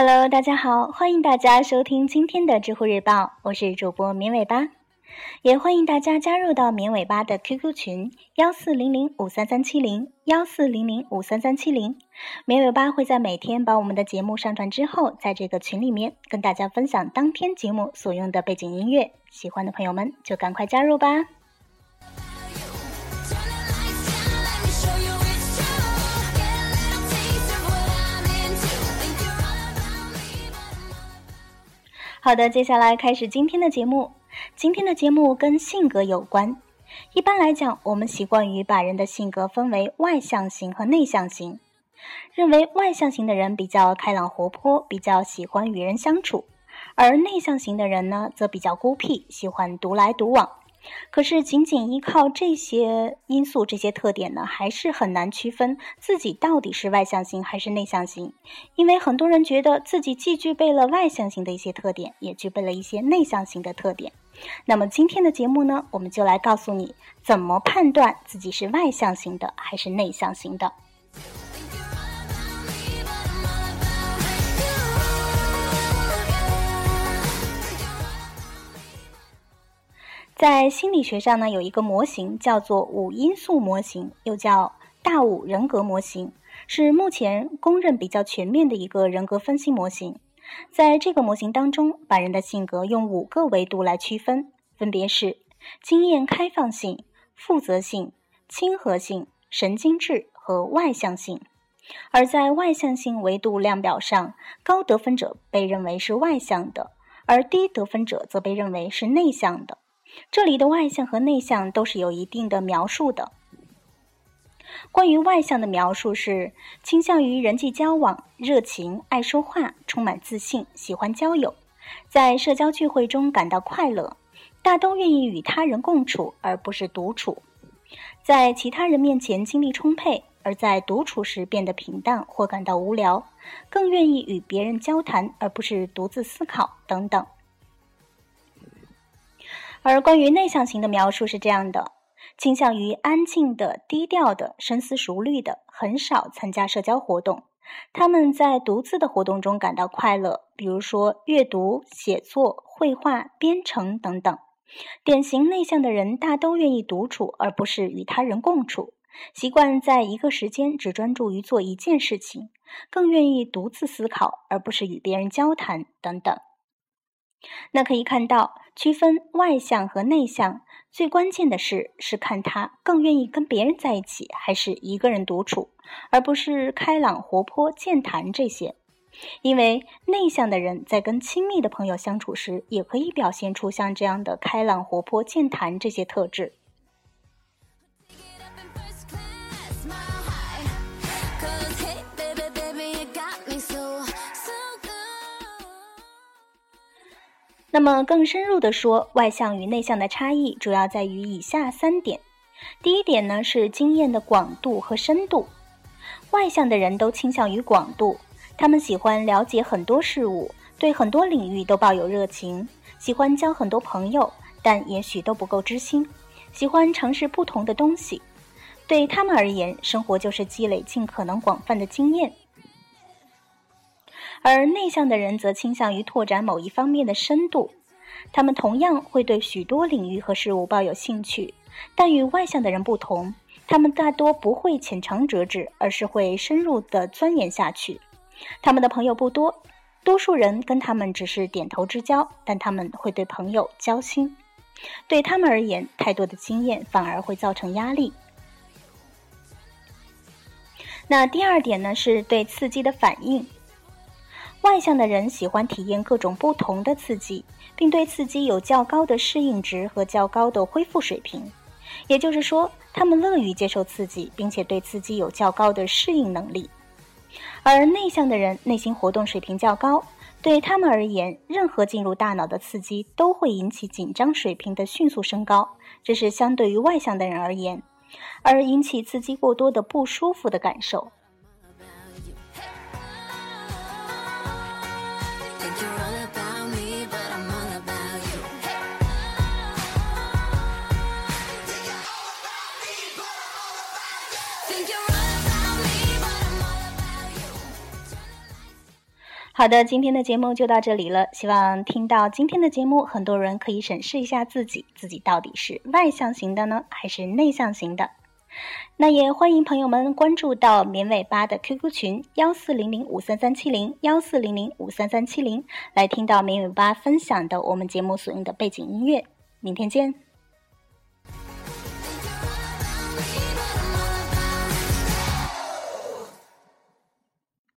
Hello，大家好，欢迎大家收听今天的知乎日报，我是主播绵尾巴，也欢迎大家加入到绵尾巴的 QQ 群幺四零零五三三七零幺四零零五三三七零，绵尾巴会在每天把我们的节目上传之后，在这个群里面跟大家分享当天节目所用的背景音乐，喜欢的朋友们就赶快加入吧。好的，接下来开始今天的节目。今天的节目跟性格有关。一般来讲，我们习惯于把人的性格分为外向型和内向型，认为外向型的人比较开朗活泼，比较喜欢与人相处，而内向型的人呢，则比较孤僻，喜欢独来独往。可是，仅仅依靠这些因素、这些特点呢，还是很难区分自己到底是外向型还是内向型。因为很多人觉得自己既具备了外向型的一些特点，也具备了一些内向型的特点。那么今天的节目呢，我们就来告诉你怎么判断自己是外向型的还是内向型的。在心理学上呢，有一个模型叫做五因素模型，又叫大五人格模型，是目前公认比较全面的一个人格分析模型。在这个模型当中，把人的性格用五个维度来区分，分别是经验开放性、负责性、亲和性、神经质和外向性。而在外向性维度量表上，高得分者被认为是外向的，而低得分者则被认为是内向的。这里的外向和内向都是有一定的描述的。关于外向的描述是倾向于人际交往、热情、爱说话、充满自信、喜欢交友，在社交聚会中感到快乐，大都愿意与他人共处而不是独处，在其他人面前精力充沛，而在独处时变得平淡或感到无聊，更愿意与别人交谈而不是独自思考等等。而关于内向型的描述是这样的：倾向于安静的、低调的、深思熟虑的，很少参加社交活动。他们在独自的活动中感到快乐，比如说阅读、写作、绘画、编程等等。典型内向的人大都愿意独处，而不是与他人共处，习惯在一个时间只专注于做一件事情，更愿意独自思考，而不是与别人交谈等等。那可以看到，区分外向和内向最关键的是，是看他更愿意跟别人在一起，还是一个人独处，而不是开朗、活泼、健谈这些。因为内向的人在跟亲密的朋友相处时，也可以表现出像这样的开朗、活泼、健谈这些特质。那么更深入的说，外向与内向的差异主要在于以下三点。第一点呢是经验的广度和深度。外向的人都倾向于广度，他们喜欢了解很多事物，对很多领域都抱有热情，喜欢交很多朋友，但也许都不够知心，喜欢尝试不同的东西。对他们而言，生活就是积累尽可能广泛的经验。而内向的人则倾向于拓展某一方面的深度，他们同样会对许多领域和事物抱有兴趣，但与外向的人不同，他们大多不会浅尝辄止，而是会深入的钻研下去。他们的朋友不多，多数人跟他们只是点头之交，但他们会对朋友交心。对他们而言，太多的经验反而会造成压力。那第二点呢，是对刺激的反应。外向的人喜欢体验各种不同的刺激，并对刺激有较高的适应值和较高的恢复水平。也就是说，他们乐于接受刺激，并且对刺激有较高的适应能力。而内向的人内心活动水平较高，对他们而言，任何进入大脑的刺激都会引起紧张水平的迅速升高，这是相对于外向的人而言，而引起刺激过多的不舒服的感受。好的，今天的节目就到这里了。希望听到今天的节目，很多人可以审视一下自己，自己到底是外向型的呢，还是内向型的？那也欢迎朋友们关注到绵尾巴的 QQ 群幺四零零五三三七零幺四零零五三三七零，来听到绵尾巴分享的我们节目所用的背景音乐。明天见。